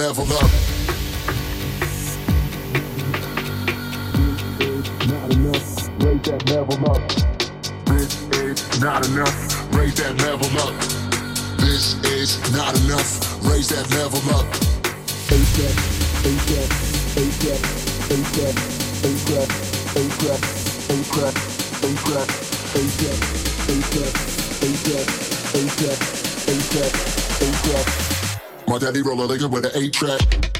level up. Not enough, rate that level up. This is not enough, Raise that level up. This is not enough, raise that level up. ASAP, ASAP, ASAP, ASAP, ASAP, ASAP, ASAP, ASAP, ASAP, ASAP, ASAP, ASAP, ASAP, ASAP. My daddy roll a with an eight track.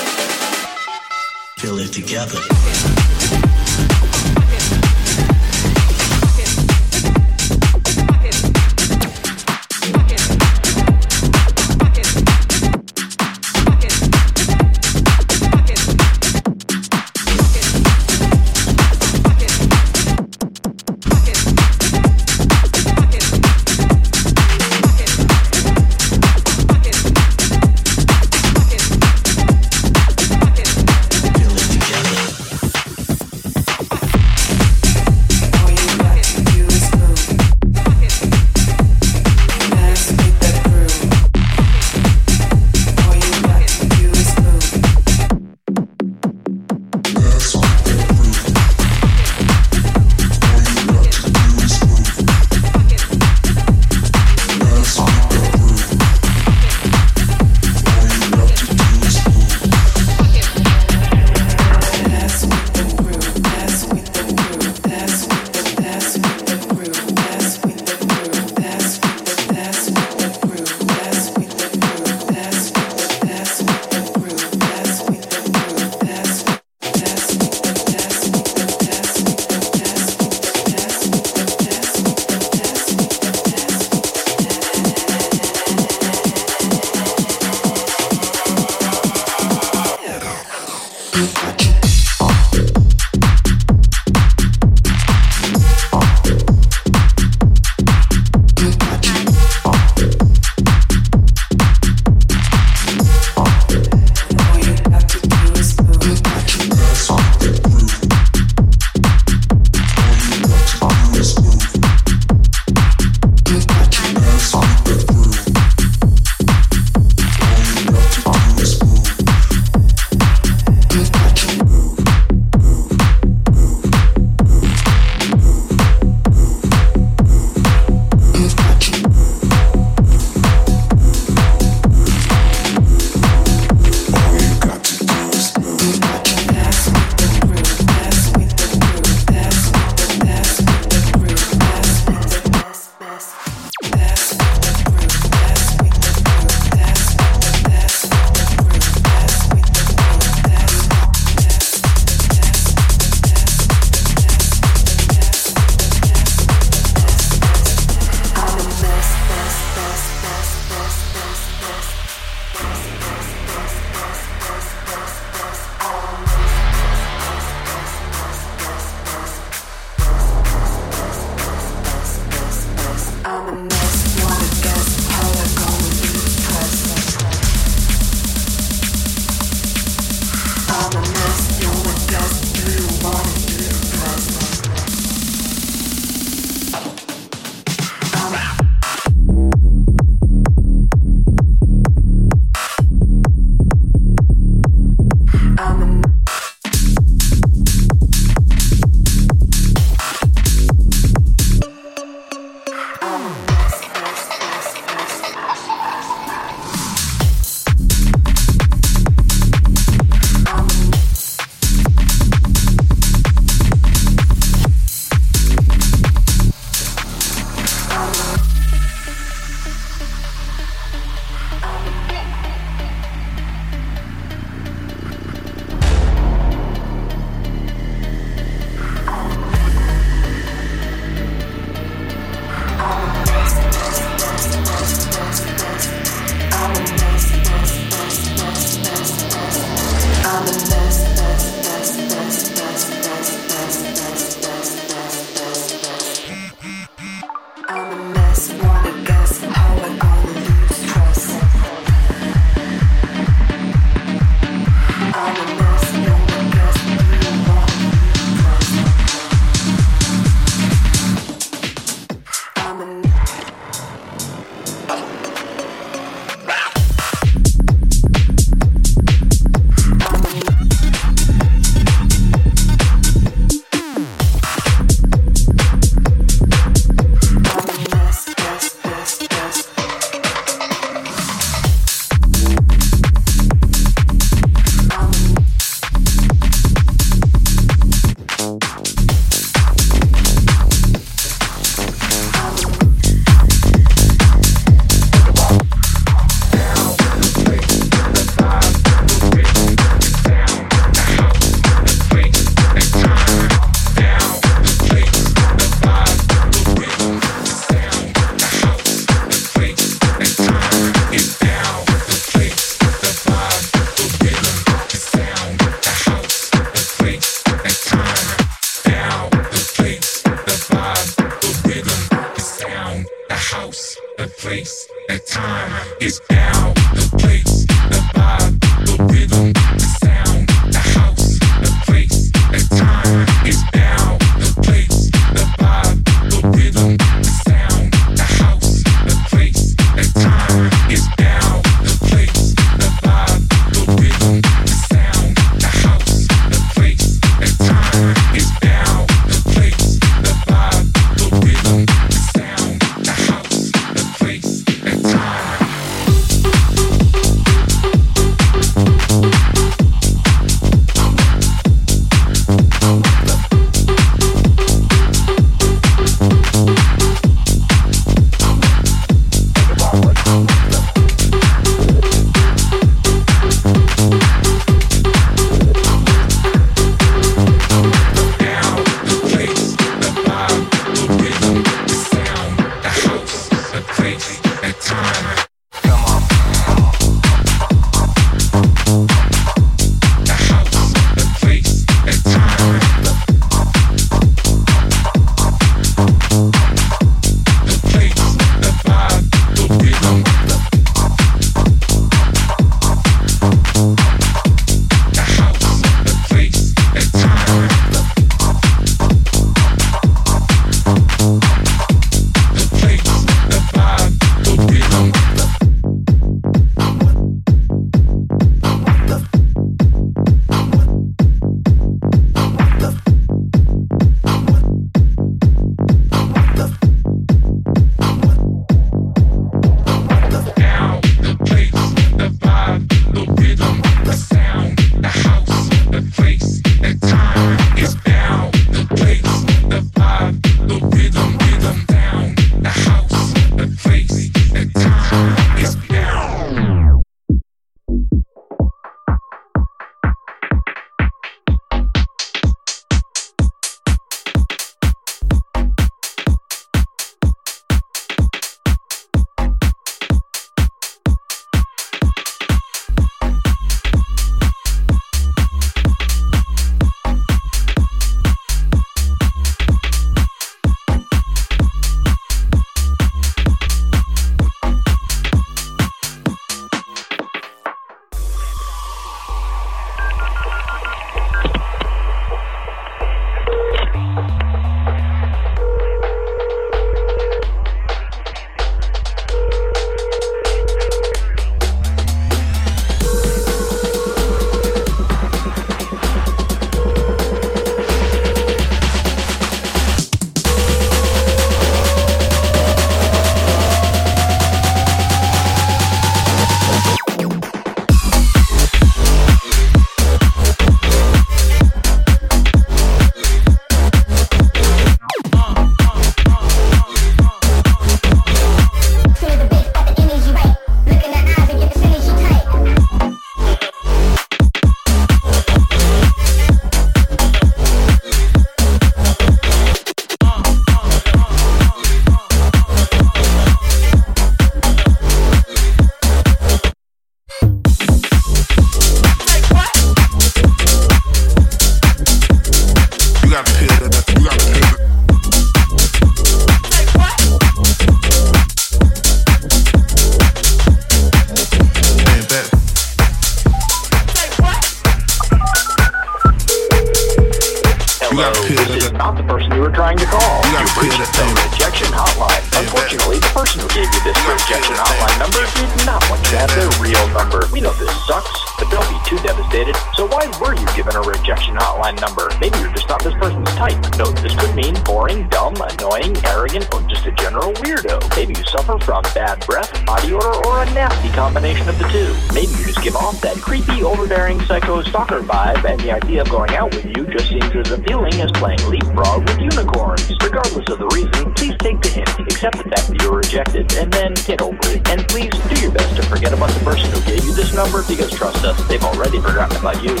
Not the person you were trying to call. You reached the rejection hotline. Unfortunately, the person who gave you this rejection hotline number did not want you to have their real number. We know this sucks, but don't be too devastated. So why were you given a rejection hotline number? Maybe you're just not this person's type. No, this could mean boring, dumb, annoying, arrogant, or just a general weirdo. Maybe you suffer from bad breath, body odor, or a nasty combination of the two. Maybe you just give off that creepy, overbearing psycho stalker vibe, and the idea of going out with you just seems as appealing as playing leapfrog with unicorns. Regardless of the reason, please take the hint, accept the fact that you were rejected, and then get over it. And please do your best to forget about the person who gave you this number, because trust us, they've already forgotten about you.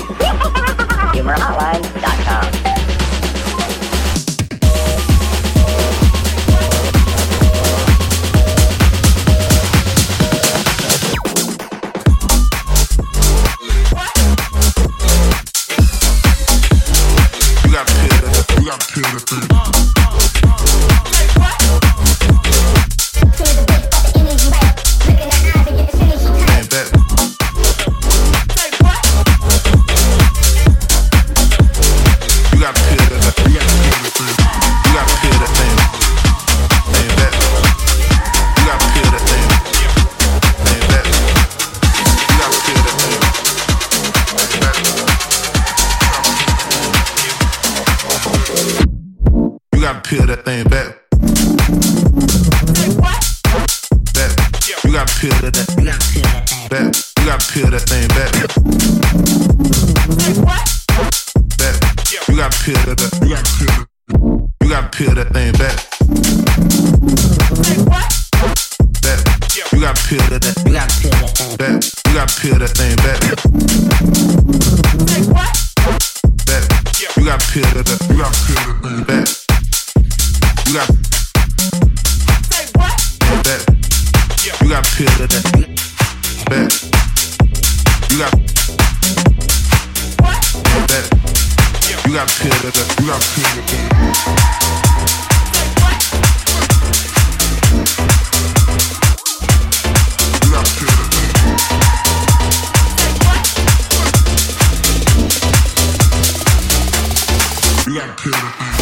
HumorHotline.com. peel that thing back. Back. You gotta peel that. You gotta peel. You gotta peel that thing back. Back. You gotta peel that. You gotta peel that thing back. You gotta peel that thing back. Back. You gotta peel that. You gotta peel that thing back. You got and back. You gotta peel that back. You got and back. You got peel that. You got peel that. You got peel that. You got peel that. You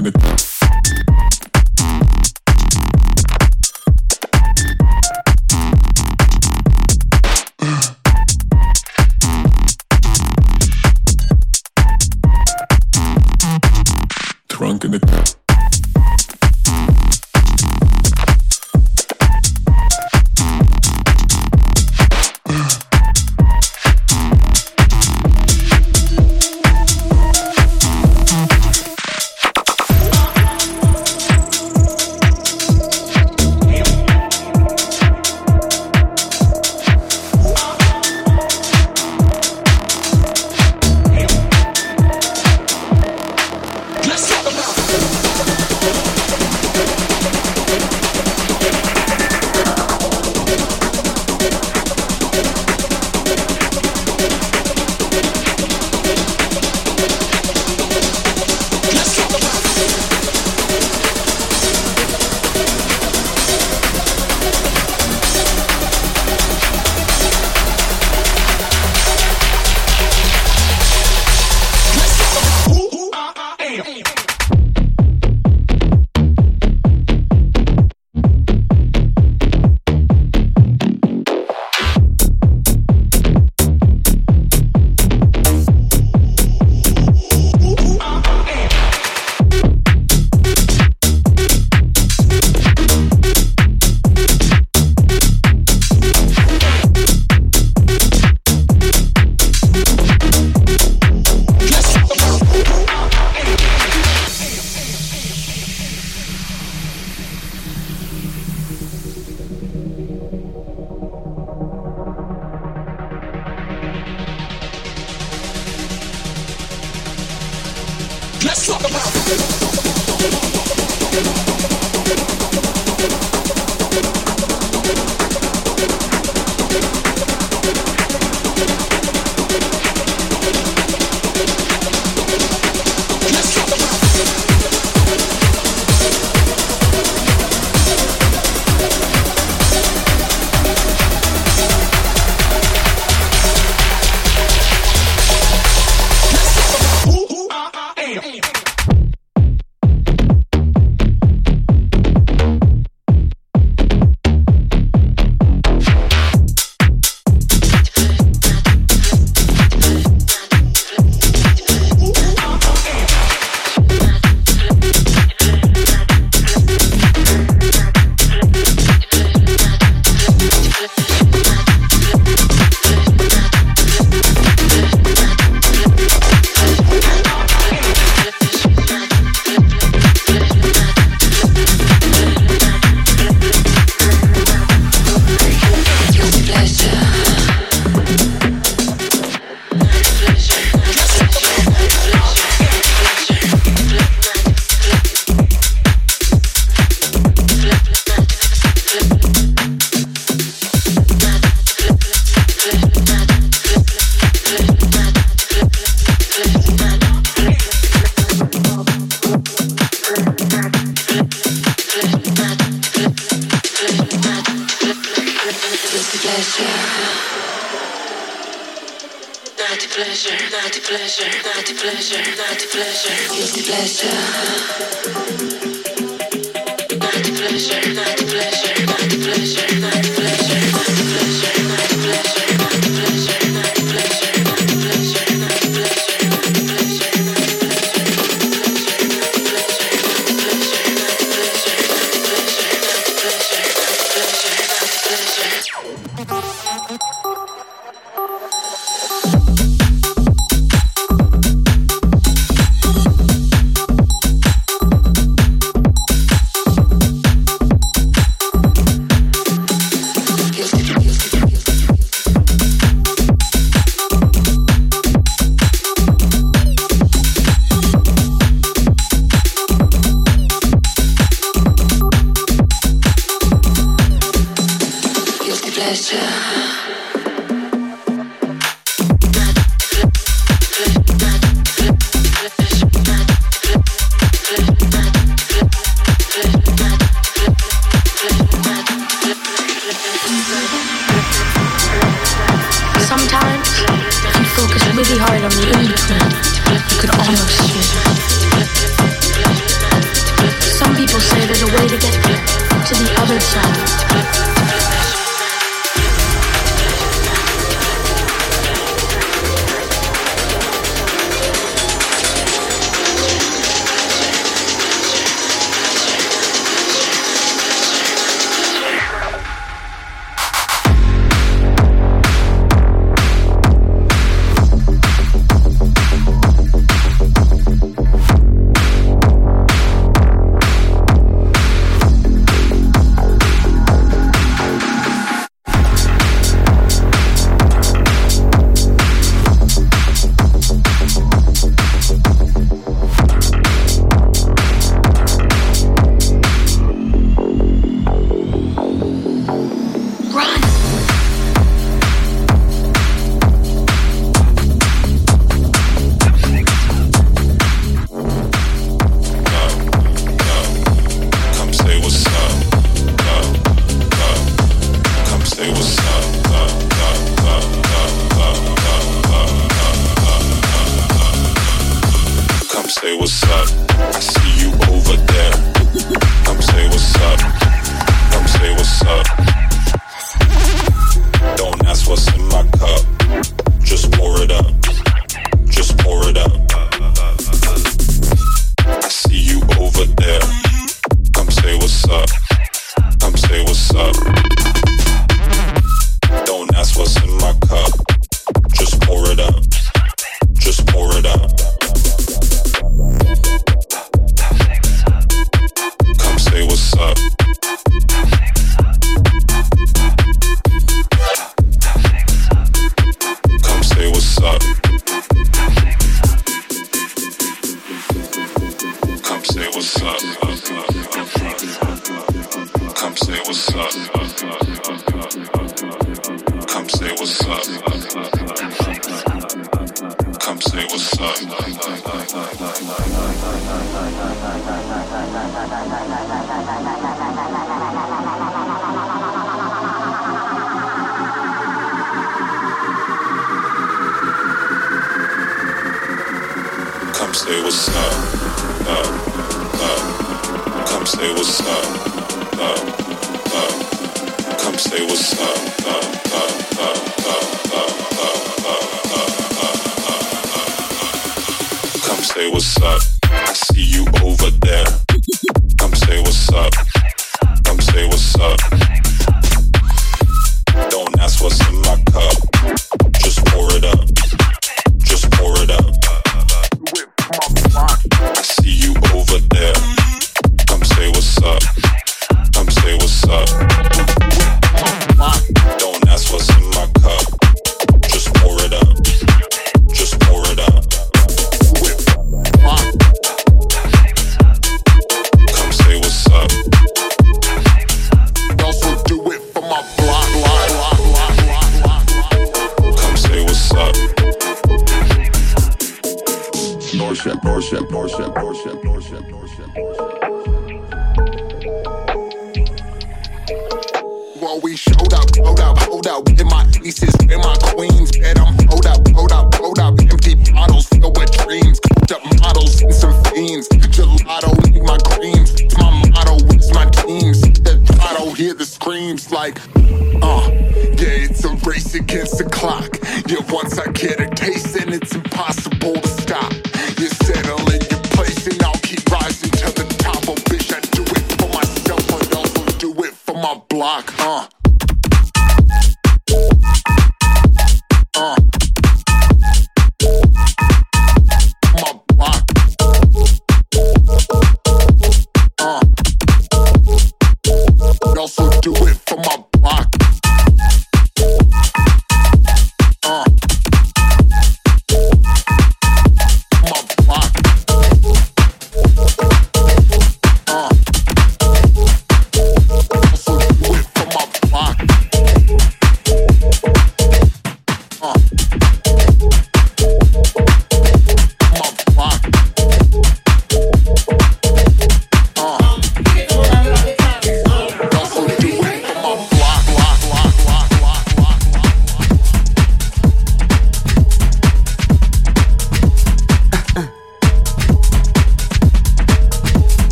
looking at. Let's talk about it.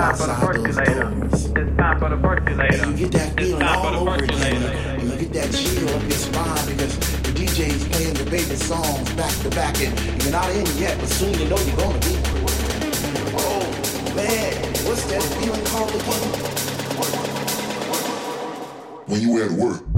time for the percolator. It's time for the percolator. You get that feeling all over again. You get that chill up your spine because the DJ's playing the baby songs back to back, and you're not in yet, but soon you know you're gonna be. Oh man, what's that feeling called again? When you at work.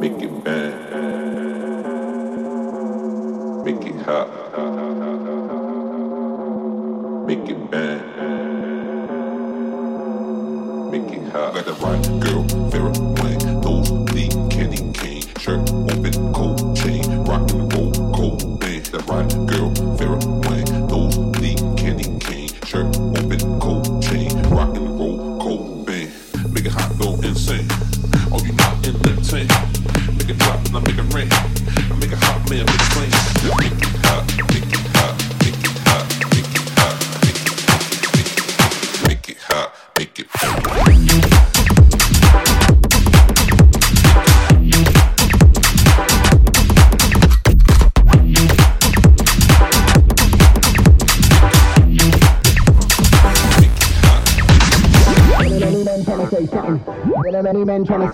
Make it bang. Make it hot. Make it bang. Make it hot. Got a right girl, Vera Wang, nose deep, candy cane, shirt open, cold chain, rock and roll, cold band. That right girl.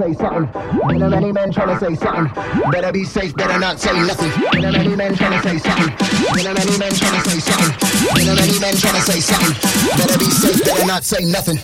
Say something. Better be safe, better not say nothing. Been a many men trying to say something. Many men trying to say something. Many men trying to say something. Better be safe, better not say nothing.